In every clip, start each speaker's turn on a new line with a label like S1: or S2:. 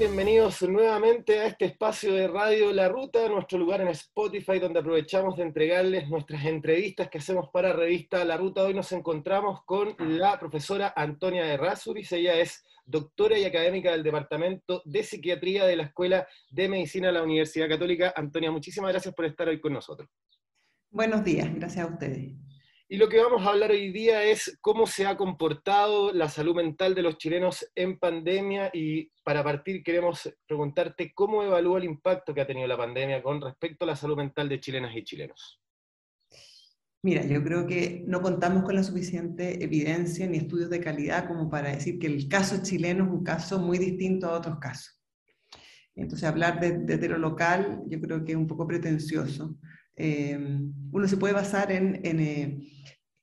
S1: Bienvenidos nuevamente a este espacio de Radio La Ruta, nuestro lugar en Spotify, donde aprovechamos de entregarles nuestras entrevistas que hacemos para revista La Ruta. Hoy nos encontramos con la profesora Antonia de Rasuris. Ella es doctora y académica del Departamento de Psiquiatría de la Escuela de Medicina de la Universidad Católica. Antonia, muchísimas gracias por estar hoy con nosotros.
S2: Buenos días, gracias a ustedes.
S1: Y lo que vamos a hablar hoy día es cómo se ha comportado la salud mental de los chilenos en pandemia y para partir queremos preguntarte cómo evalúa el impacto que ha tenido la pandemia con respecto a la salud mental de chilenas y chilenos.
S2: Mira, yo creo que no contamos con la suficiente evidencia ni estudios de calidad como para decir que el caso chileno es un caso muy distinto a otros casos. Entonces, hablar de, lo local yo creo que es un poco pretencioso. Eh, uno se puede basar en, eh,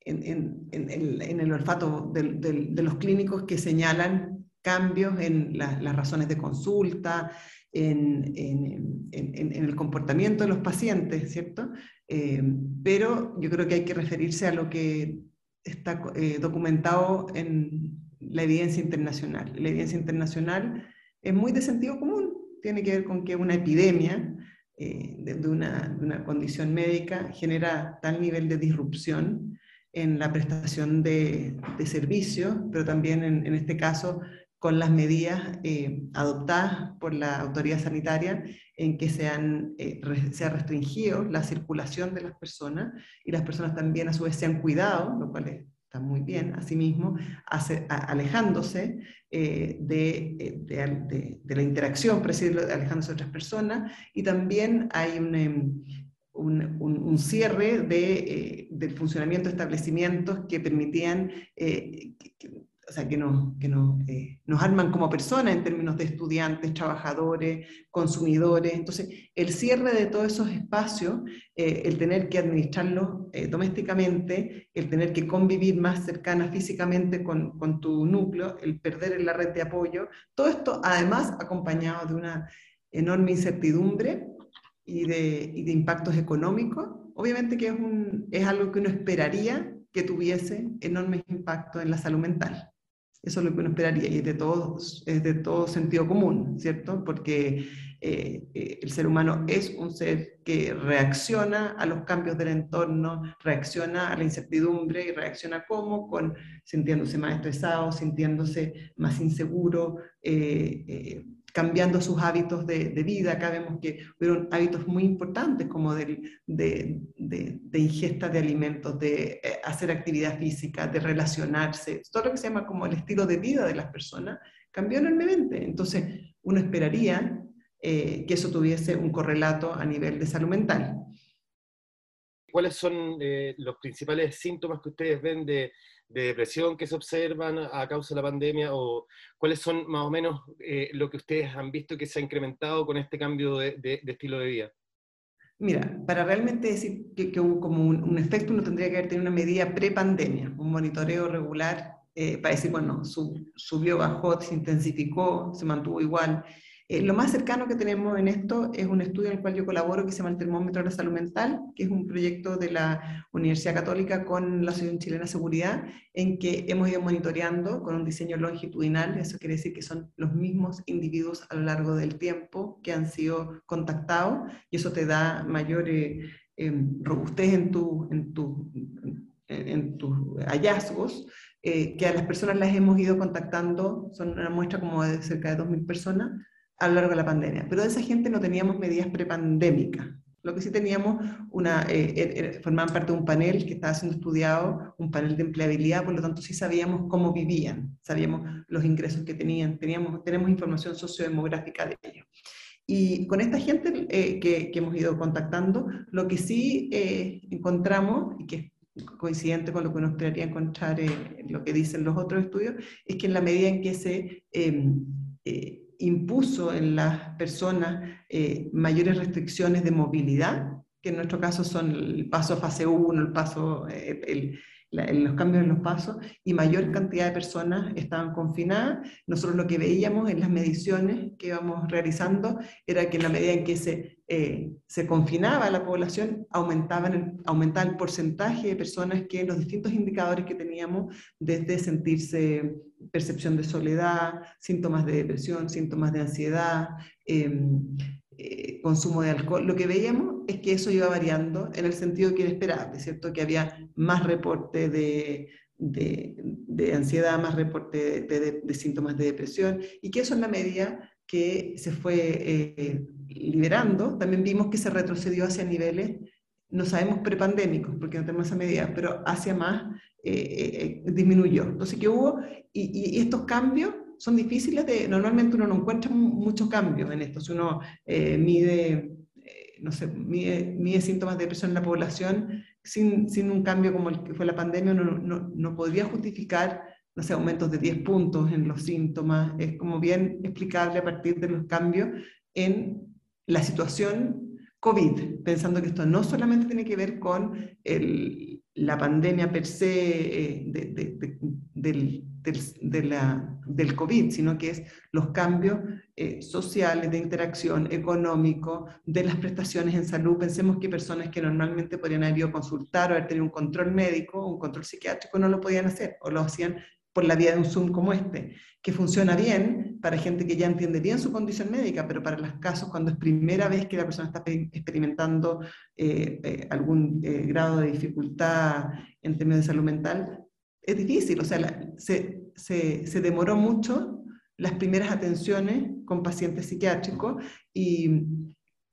S2: el olfato de, los clínicos que señalan cambios en las razones de consulta, en, el comportamiento de los pacientes, ¿cierto? Eh, pero yo creo que hay que referirse a lo que está eh, documentado en la evidencia internacional. La evidencia internacional es muy de sentido común, tiene que ver con que una epidemia eh, de, una, de, condición médica genera tal nivel de disrupción en la prestación de, servicios, pero también en, este caso con las medidas eh, adoptadas por la autoridad sanitaria en que se, han, eh, se ha restringido la circulación de las personas y las personas también a su vez se han cuidado, lo cual está muy bien, asimismo, alejándose eh, de, de, de, la interacción, alejándose de otras personas, y también hay un, em, un, cierre de, eh, del funcionamiento de establecimientos que permitían, eh, o sea, que, nos, que eh, nos arman como personas en términos de estudiantes, trabajadores, consumidores. Entonces, el cierre de todos esos espacios, el tener que administrarlos domésticamente, el tener que convivir más cercana físicamente con, con tu núcleo, el perder la red de apoyo, todo esto además acompañado de una enorme incertidumbre y de, y de impactos económicos, obviamente que es, un, es algo que uno esperaría que tuviese enormes impactos en la salud mental. Eso es lo que uno esperaría y es de todo, es de todo sentido común, ¿cierto? Porque eh, eh, el ser humano es un ser que reacciona a los cambios del entorno, reacciona a la incertidumbre y reacciona como, con sintiéndose más estresado, sintiéndose más inseguro, eh, cambiando sus hábitos de, vida. Acá vemos que fueron hábitos muy importantes como de, de, de, ingesta de alimentos, de eh, hacer actividad física, de relacionarse, todo lo que se llama como el estilo de vida de las personas cambió enormemente. Entonces, uno esperaría eh, que eso tuviese un correlato a nivel de salud mental.
S1: ¿Cuáles son eh, los principales síntomas que ustedes ven de, depresión que se observan a causa de la pandemia? ¿O cuáles son más o menos eh, lo que ustedes han visto que se ha incrementado con este cambio de, estilo de vida?
S2: Mira, para realmente decir que, como un, efecto uno tendría que haber tenido una medida pre-pandemia, un monitoreo regular eh, para decir, bueno, subió, bajó, se intensificó, se mantuvo igual. Eh, lo más cercano que tenemos en esto es un estudio en el cual yo colaboro que se llama el Termómetro de la Salud Mental, que es un proyecto de la Universidad Católica con la Asociación Chilena de Seguridad, en que hemos ido monitoreando con un diseño longitudinal, eso quiere decir que son los mismos individuos a lo largo del tiempo que han sido contactados, y eso te da mayor eh, em, robustez en, tu, en, tu, en tus hallazgos, eh, que a las personas las hemos ido contactando, son una muestra como de cerca de 2.000 personas, a lo largo de la pandemia. Pero de esa gente no teníamos medidas prepandémicas. Lo que sí teníamos, una, eh, er, formaban parte de un panel que estaba siendo estudiado, un panel de empleabilidad, por lo tanto sí sabíamos cómo vivían, sabíamos los ingresos que tenían, teníamos, tenemos información sociodemográfica de ellos. Y con esta gente eh, que, que, hemos ido contactando, lo que sí eh, encontramos, y que es coincidente con lo que uno esperaría encontrar en lo que dicen los otros estudios, es que en la medida en que se em, impuso en las personas eh, mayores restricciones de movilidad, que en nuestro caso son el paso fase 1, el paso, eh, en los cambios en los pasos y mayor cantidad de personas estaban confinadas. Nosotros lo que veíamos en las mediciones que íbamos realizando era que en la medida en que se, eh, se confinaba la población, aumentaba el, aumentaba el porcentaje de personas que los distintos indicadores que teníamos, desde sentirse percepción de soledad, síntomas de depresión, síntomas de ansiedad, em, eh, consumo de alcohol, lo que veíamos es que eso iba variando en el sentido que era esperable, ¿cierto? Que había más reporte de, de, ansiedad, más reporte de, síntomas de depresión, y que eso en la medida que se fue eh, liberando, también vimos que se retrocedió hacia niveles, no sabemos prepandémicos, porque no tenemos esa medida, pero hacia más eh, disminuyó. Entonces, ¿qué hubo? Y, y estos cambios son difíciles de, normalmente uno no encuentra muchos cambios en esto, si uno eh, mide, eh, no sé, mide, síntomas de depresión en la población, sin, sin, un cambio como el que fue la pandemia, uno no, no, podría justificar, no sé, aumentos de 10 puntos en los síntomas, es como bien explicable a partir de los cambios en la situación COVID, pensando que esto no solamente tiene que ver con el, la pandemia per se eh, del, del COVID, sino que es los cambios eh, sociales, de interacción, económico, de las prestaciones en salud. Pensemos que personas que normalmente podrían haber ido a consultar o haber tenido un control médico, un control psiquiátrico, no lo podían hacer o lo hacían por la vía de un Zoom como este, que funciona bien para gente que ya entiende bien su condición médica, pero para los casos cuando es primera vez que la persona está experimentando eh, eh, algún eh, grado de dificultad en términos de salud mental, es difícil, o sea, se, se, se demoró mucho las primeras atenciones con pacientes psiquiátricos y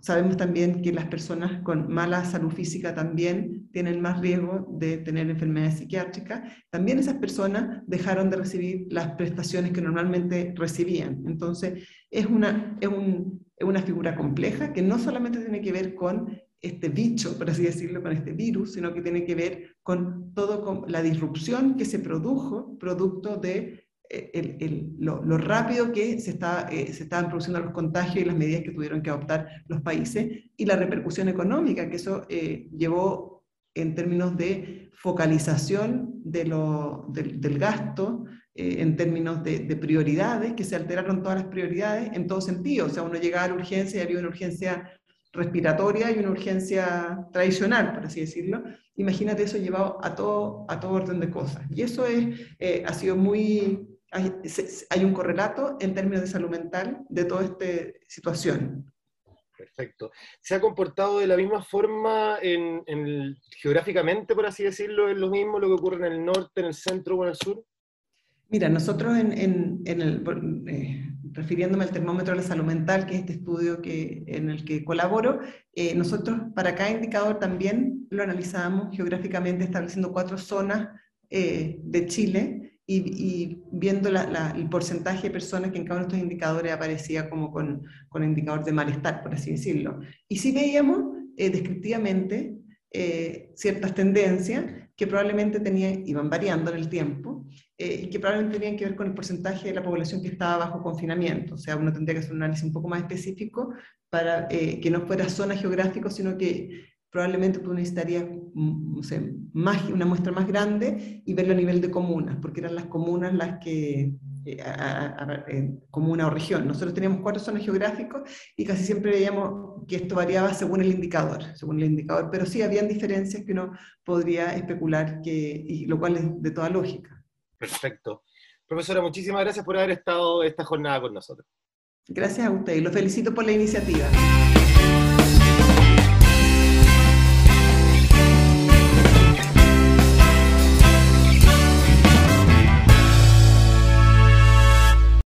S2: Sabemos también que las personas con mala salud física también tienen más riesgo de tener enfermedades psiquiátricas. También esas personas dejaron de recibir las prestaciones que normalmente recibían. Entonces, es una, es, una figura compleja que no solamente tiene que ver con este bicho, por así decirlo, con este virus, sino que tiene que ver con todo la disrupción que se produjo producto de el, lo, rápido que se, está, eh, se estaban produciendo los contagios y las medidas que tuvieron que adoptar los países y la repercusión económica que eso eh, llevó en términos de focalización de lo, del gasto, eh, en términos de, prioridades, que se alteraron todas las prioridades en todo sentido. O sea, uno llegaba a la urgencia y había una urgencia respiratoria y una urgencia tradicional, por así decirlo. Imagínate eso llevado a todo, a todo orden de cosas. Y eso es, ha sido muy hay, un correlato en términos de salud mental de toda esta situación.
S1: Perfecto. ¿Se ha comportado de la misma forma en, geográficamente, por así decirlo? ¿Es lo mismo lo que ocurre en el norte, en el centro o en el sur?
S2: Mira, nosotros en, el, eh, refiriéndome al termómetro de la salud mental, que es este estudio que, en el que colaboro, eh, nosotros para cada indicador también lo analizamos geográficamente estableciendo cuatro zonas eh, de Chile y, viendo el porcentaje de personas que en cada uno de estos indicadores aparecía como con, con indicador de malestar, por así decirlo. Y sí veíamos eh, descriptivamente eh, ciertas tendencias que probablemente tenían, iban variando en el tiempo eh, y que probablemente tenían que ver con el porcentaje de la población que estaba bajo confinamiento. O sea, uno tendría que hacer un análisis un poco más específico para que no fuera zona geográfica, sino que probablemente tú necesitarías mm, más, una muestra más grande y verlo a nivel de comunas, porque eran las comunas las que, eh, comuna o región. Nosotros teníamos cuatro zonas geográficas y casi siempre veíamos que esto variaba según el indicador, según el indicador, pero sí habían diferencias que uno podría especular, que, y lo cual es de toda lógica.
S1: Perfecto. Profesora, muchísimas gracias por haber estado esta jornada con nosotros.
S2: Gracias a usted y lo felicito por la iniciativa.